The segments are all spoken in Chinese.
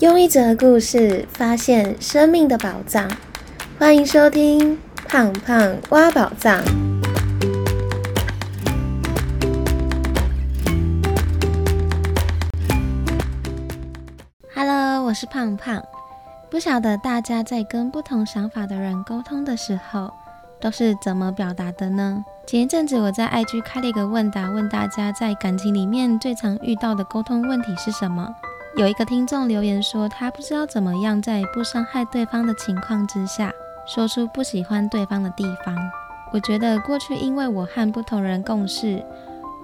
用一则故事发现生命的宝藏，欢迎收听《胖胖挖宝藏》。Hello，我是胖胖。不晓得大家在跟不同想法的人沟通的时候，都是怎么表达的呢？前一阵子我在 IG 开了一个问答，问大家在感情里面最常遇到的沟通问题是什么？有一个听众留言说，他不知道怎么样在不伤害对方的情况之下，说出不喜欢对方的地方。我觉得过去因为我和不同人共事，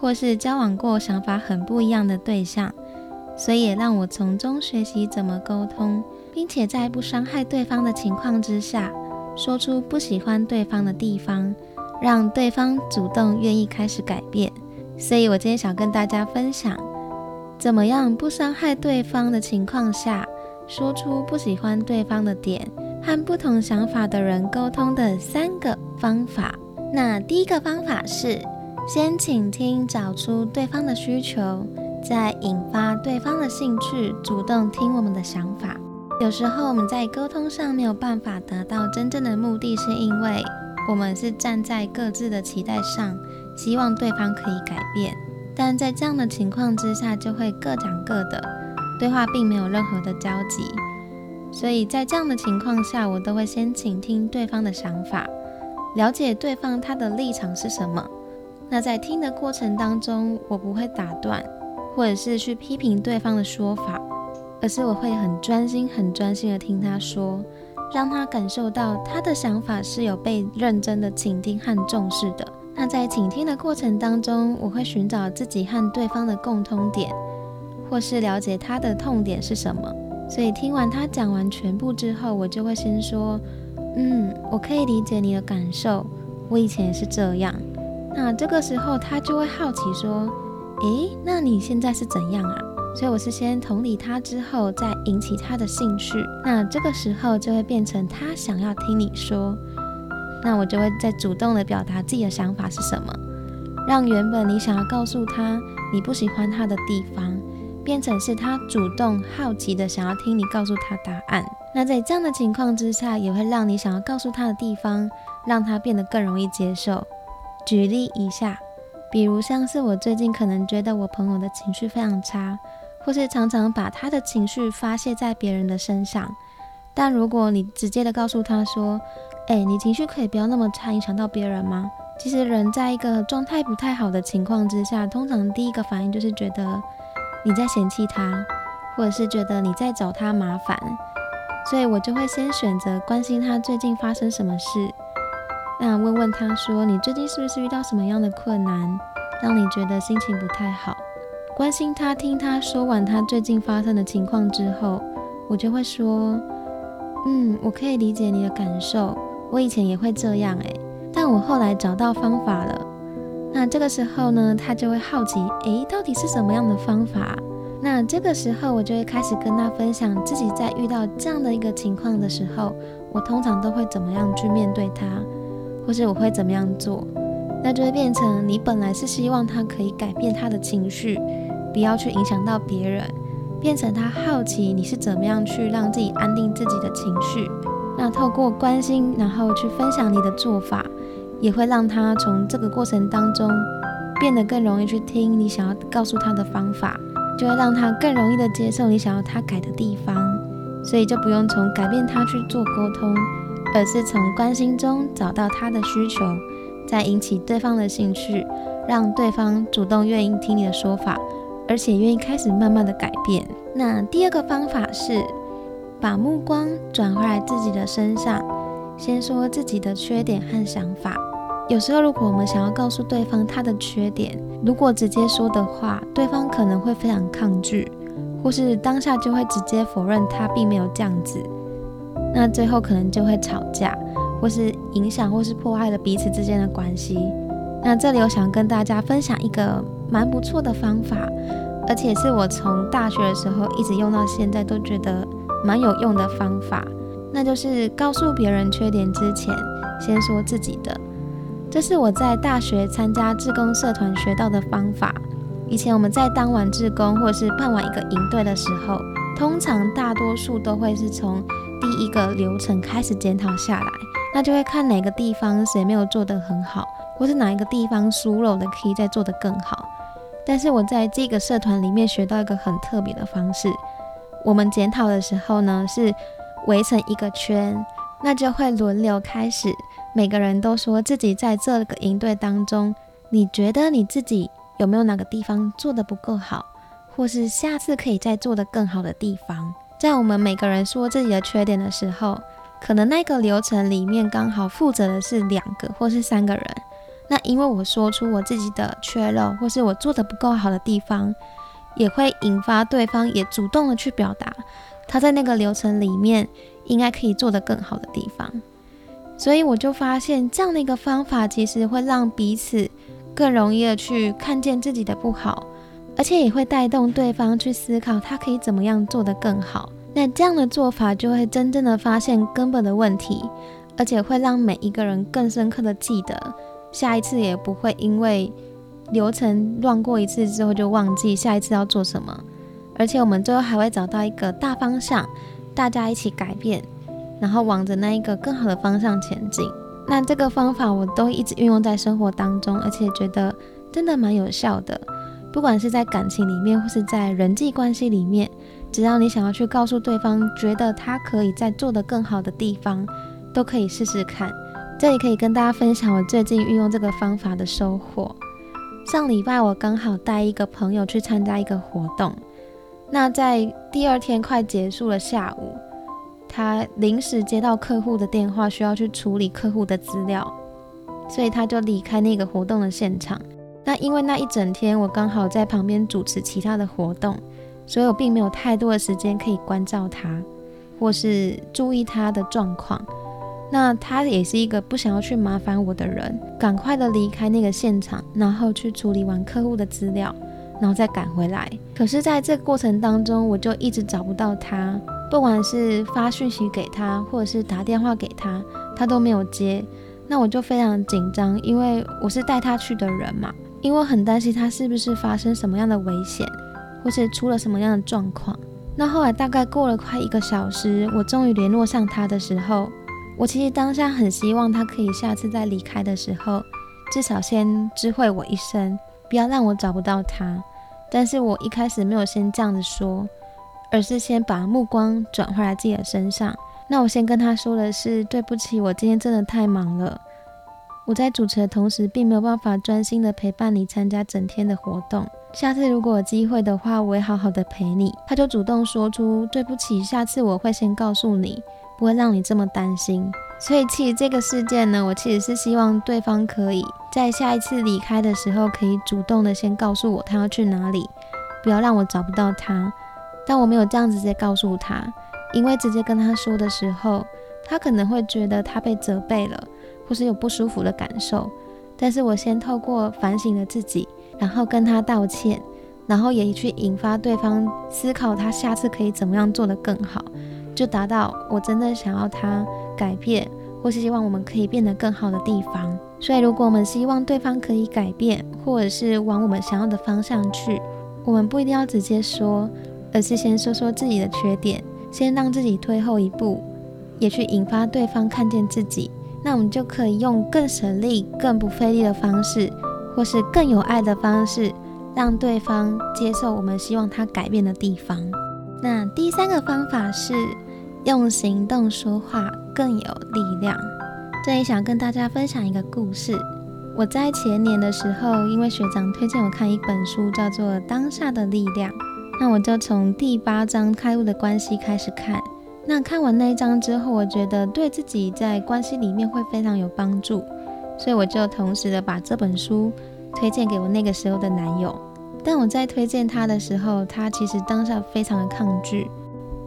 或是交往过想法很不一样的对象，所以也让我从中学习怎么沟通，并且在不伤害对方的情况之下，说出不喜欢对方的地方，让对方主动愿意开始改变。所以我今天想跟大家分享。怎么样不伤害对方的情况下，说出不喜欢对方的点，和不同想法的人沟通的三个方法？那第一个方法是先倾听，找出对方的需求，再引发对方的兴趣，主动听我们的想法。有时候我们在沟通上没有办法达到真正的目的，是因为我们是站在各自的期待上，希望对方可以改变。但在这样的情况之下，就会各讲各的，对话并没有任何的交集。所以在这样的情况下，我都会先倾听对方的想法，了解对方他的立场是什么。那在听的过程当中，我不会打断，或者是去批评对方的说法，而是我会很专心、很专心的听他说，让他感受到他的想法是有被认真的倾听和重视的。那在倾听的过程当中，我会寻找自己和对方的共通点，或是了解他的痛点是什么。所以听完他讲完全部之后，我就会先说：“嗯，我可以理解你的感受，我以前也是这样。”那这个时候他就会好奇说：“诶，那你现在是怎样啊？”所以我是先同理他之后，再引起他的兴趣。那这个时候就会变成他想要听你说。那我就会再主动的表达自己的想法是什么，让原本你想要告诉他你不喜欢他的地方，变成是他主动好奇的想要听你告诉他答案。那在这样的情况之下，也会让你想要告诉他的地方，让他变得更容易接受。举例一下，比如像是我最近可能觉得我朋友的情绪非常差，或是常常把他的情绪发泄在别人的身上，但如果你直接的告诉他说，哎，你情绪可以不要那么差，影响到别人吗？其实人在一个状态不太好的情况之下，通常第一个反应就是觉得你在嫌弃他，或者是觉得你在找他麻烦，所以我就会先选择关心他最近发生什么事，那问问他说你最近是不是遇到什么样的困难，让你觉得心情不太好？关心他，听他说完他最近发生的情况之后，我就会说，嗯，我可以理解你的感受。我以前也会这样诶，但我后来找到方法了。那这个时候呢，他就会好奇，诶，到底是什么样的方法？那这个时候我就会开始跟他分享自己在遇到这样的一个情况的时候，我通常都会怎么样去面对他，或是我会怎么样做。那就会变成你本来是希望他可以改变他的情绪，不要去影响到别人，变成他好奇你是怎么样去让自己安定自己的情绪。那透过关心，然后去分享你的做法，也会让他从这个过程当中变得更容易去听你想要告诉他的方法，就会让他更容易的接受你想要他改的地方。所以就不用从改变他去做沟通，而是从关心中找到他的需求，再引起对方的兴趣，让对方主动愿意听你的说法，而且愿意开始慢慢的改变。那第二个方法是。把目光转回来自己的身上，先说自己的缺点和想法。有时候，如果我们想要告诉对方他的缺点，如果直接说的话，对方可能会非常抗拒，或是当下就会直接否认他并没有这样子。那最后可能就会吵架，或是影响或是破坏了彼此之间的关系。那这里我想跟大家分享一个蛮不错的方法，而且是我从大学的时候一直用到现在，都觉得。蛮有用的方法，那就是告诉别人缺点之前，先说自己的。这是我在大学参加志工社团学到的方法。以前我们在当完志工或是办完一个营队的时候，通常大多数都会是从第一个流程开始检讨下来，那就会看哪个地方谁没有做得很好，或是哪一个地方疏漏的可以再做得更好。但是我在这个社团里面学到一个很特别的方式，我们检讨的时候呢是围成一个圈，那就会轮流开始，每个人都说自己在这个营队当中，你觉得你自己有没有哪个地方做得不够好？或是下次可以再做得更好的地方，在我们每个人说自己的缺点的时候，可能那个流程里面刚好负责的是两个或是三个人。那因为我说出我自己的缺漏，或是我做的不够好的地方，也会引发对方也主动的去表达他在那个流程里面应该可以做得更好的地方。所以我就发现这样的一个方法，其实会让彼此更容易的去看见自己的不好。而且也会带动对方去思考，他可以怎么样做得更好。那这样的做法就会真正的发现根本的问题，而且会让每一个人更深刻的记得，下一次也不会因为流程乱过一次之后就忘记下一次要做什么。而且我们最后还会找到一个大方向，大家一起改变，然后往着那一个更好的方向前进。那这个方法我都一直运用在生活当中，而且觉得真的蛮有效的。不管是在感情里面，或是在人际关系里面，只要你想要去告诉对方，觉得他可以在做得更好的地方，都可以试试看。这里可以跟大家分享我最近运用这个方法的收获。上礼拜我刚好带一个朋友去参加一个活动，那在第二天快结束了下午，他临时接到客户的电话，需要去处理客户的资料，所以他就离开那个活动的现场。那因为那一整天我刚好在旁边主持其他的活动，所以我并没有太多的时间可以关照他，或是注意他的状况。那他也是一个不想要去麻烦我的人，赶快的离开那个现场，然后去处理完客户的资料，然后再赶回来。可是，在这个过程当中，我就一直找不到他，不管是发讯息给他，或者是打电话给他，他都没有接。那我就非常紧张，因为我是带他去的人嘛。因为很担心他是不是发生什么样的危险，或是出了什么样的状况。那后来大概过了快一个小时，我终于联络上他的时候，我其实当下很希望他可以下次再离开的时候，至少先知会我一声，不要让我找不到他。但是我一开始没有先这样子说，而是先把目光转回来自己的身上。那我先跟他说的是，对不起，我今天真的太忙了。我在主持的同时，并没有办法专心的陪伴你参加整天的活动。下次如果有机会的话，我会好好的陪你。他就主动说出对不起，下次我会先告诉你，不会让你这么担心。所以其实这个事件呢，我其实是希望对方可以在下一次离开的时候，可以主动的先告诉我他要去哪里，不要让我找不到他。但我没有这样直接告诉他，因为直接跟他说的时候，他可能会觉得他被责备了。或是有不舒服的感受，但是我先透过反省了自己，然后跟他道歉，然后也去引发对方思考，他下次可以怎么样做得更好，就达到我真的想要他改变，或是希望我们可以变得更好的地方。所以，如果我们希望对方可以改变，或者是往我们想要的方向去，我们不一定要直接说，而是先说说自己的缺点，先让自己退后一步，也去引发对方看见自己。那我们就可以用更省力、更不费力的方式，或是更有爱的方式，让对方接受我们希望他改变的地方。那第三个方法是用行动说话更有力量。这里想跟大家分享一个故事。我在前年的时候，因为学长推荐我看一本书，叫做《当下的力量》，那我就从第八章开悟的关系开始看。那看完那一章之后，我觉得对自己在关系里面会非常有帮助，所以我就同时的把这本书推荐给我那个时候的男友。但我在推荐他的时候，他其实当下非常的抗拒。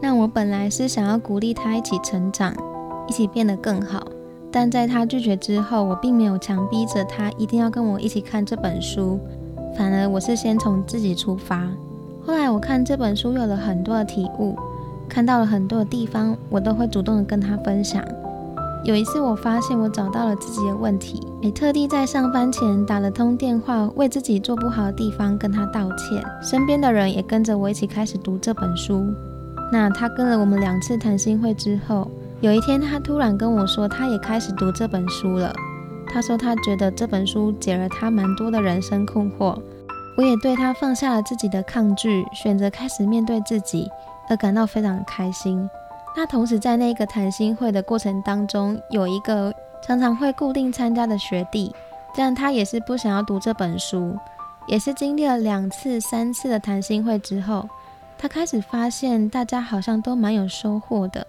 那我本来是想要鼓励他一起成长，一起变得更好，但在他拒绝之后，我并没有强逼着他一定要跟我一起看这本书，反而我是先从自己出发。后来我看这本书有了很多的体悟。看到了很多的地方，我都会主动的跟他分享。有一次，我发现我找到了自己的问题，也特地在上班前打了通电话，为自己做不好的地方跟他道歉。身边的人也跟着我一起开始读这本书。那他跟了我们两次谈心会之后，有一天他突然跟我说，他也开始读这本书了。他说他觉得这本书解了他蛮多的人生困惑。我也对他放下了自己的抗拒，选择开始面对自己，而感到非常开心。那同时在那个谈心会的过程当中，有一个常常会固定参加的学弟，但他也是不想要读这本书，也是经历了两次、三次的谈心会之后。他开始发现大家好像都蛮有收获的。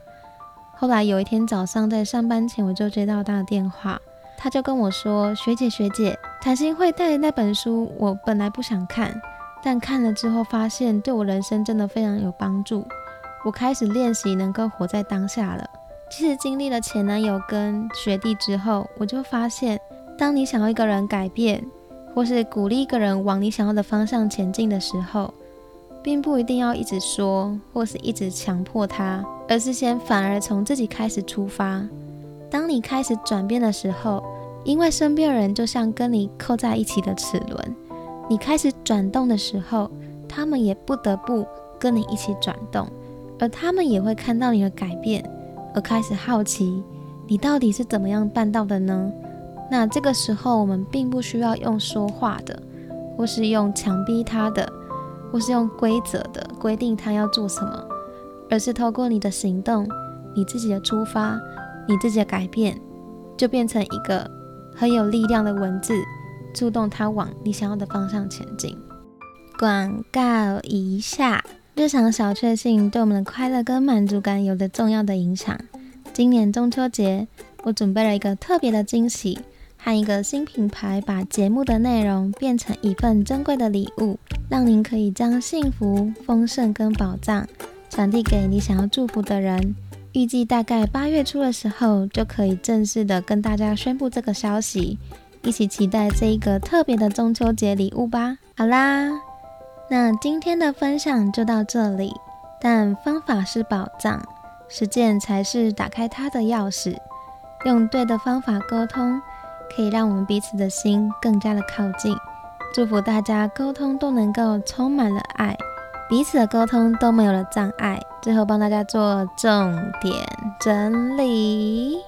后来有一天早上在上班前，我就接到他的电话，他就跟我说：“学姐，学姐，谈心会带的那本书，我本来不想看，但看了之后发现对我人生真的非常有帮助。我开始练习能够活在当下了。其实经历了前男友跟学弟之后，我就发现，当你想要一个人改变，或是鼓励一个人往你想要的方向前进的时候。”并不一定要一直说，或是一直强迫他，而是先反而从自己开始出发。当你开始转变的时候，因为身边人就像跟你扣在一起的齿轮，你开始转动的时候，他们也不得不跟你一起转动，而他们也会看到你的改变，而开始好奇你到底是怎么样办到的呢？那这个时候，我们并不需要用说话的，或是用强逼他的。或是用规则的规定他要做什么，而是透过你的行动、你自己的出发、你自己的改变，就变成一个很有力量的文字，触动他往你想要的方向前进。广告一下，日常小确幸对我们的快乐跟满足感有着重要的影响。今年中秋节，我准备了一个特别的惊喜。和一个新品牌把节目的内容变成一份珍贵的礼物，让您可以将幸福、丰盛跟宝藏传递给你想要祝福的人。预计大概八月初的时候就可以正式的跟大家宣布这个消息，一起期待这一个特别的中秋节礼物吧。好啦，那今天的分享就到这里，但方法是宝藏，实践才是打开它的钥匙。用对的方法沟通。可以让我们彼此的心更加的靠近，祝福大家沟通都能够充满了爱，彼此的沟通都没有了障碍。最后帮大家做重点整理。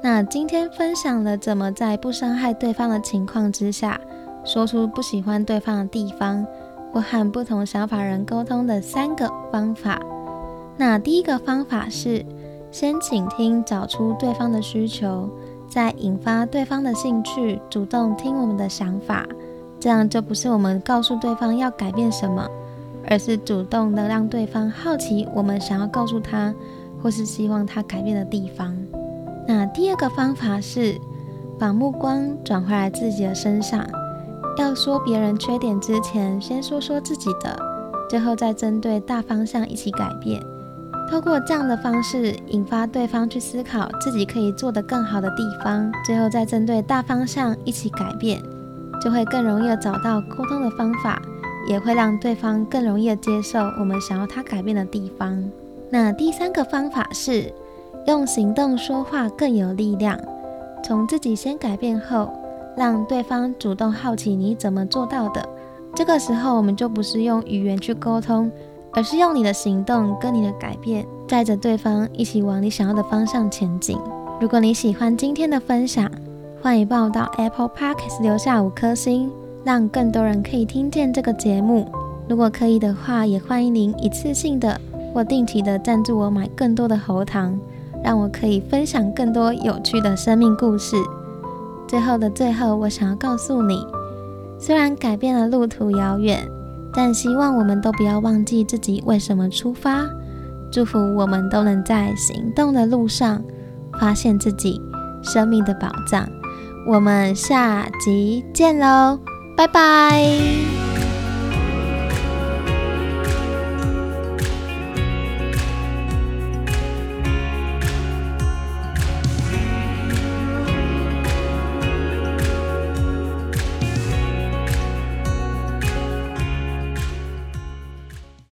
那今天分享了怎么在不伤害对方的情况之下，说出不喜欢对方的地方，我和不同想法人沟通的三个方法。那第一个方法是先倾听，找出对方的需求。再引发对方的兴趣，主动听我们的想法，这样就不是我们告诉对方要改变什么，而是主动的让对方好奇我们想要告诉他，或是希望他改变的地方。那第二个方法是把目光转回来自己的身上，要说别人缺点之前，先说说自己的，最后再针对大方向一起改变。透过这样的方式，引发对方去思考自己可以做得更好的地方，最后再针对大方向一起改变，就会更容易的找到沟通的方法，也会让对方更容易的接受我们想要他改变的地方。那第三个方法是用行动说话更有力量，从自己先改变后，让对方主动好奇你怎么做到的。这个时候，我们就不是用语言去沟通。而是用你的行动跟你的改变，带着对方一起往你想要的方向前进。如果你喜欢今天的分享，欢迎报到 Apple Podcast 留下五颗星，让更多人可以听见这个节目。如果可以的话，也欢迎您一次性的或定期的赞助我买更多的喉糖，让我可以分享更多有趣的生命故事。最后的最后，我想要告诉你，虽然改变了路途遥远。但希望我们都不要忘记自己为什么出发。祝福我们都能在行动的路上发现自己生命的宝藏。我们下集见喽，拜拜。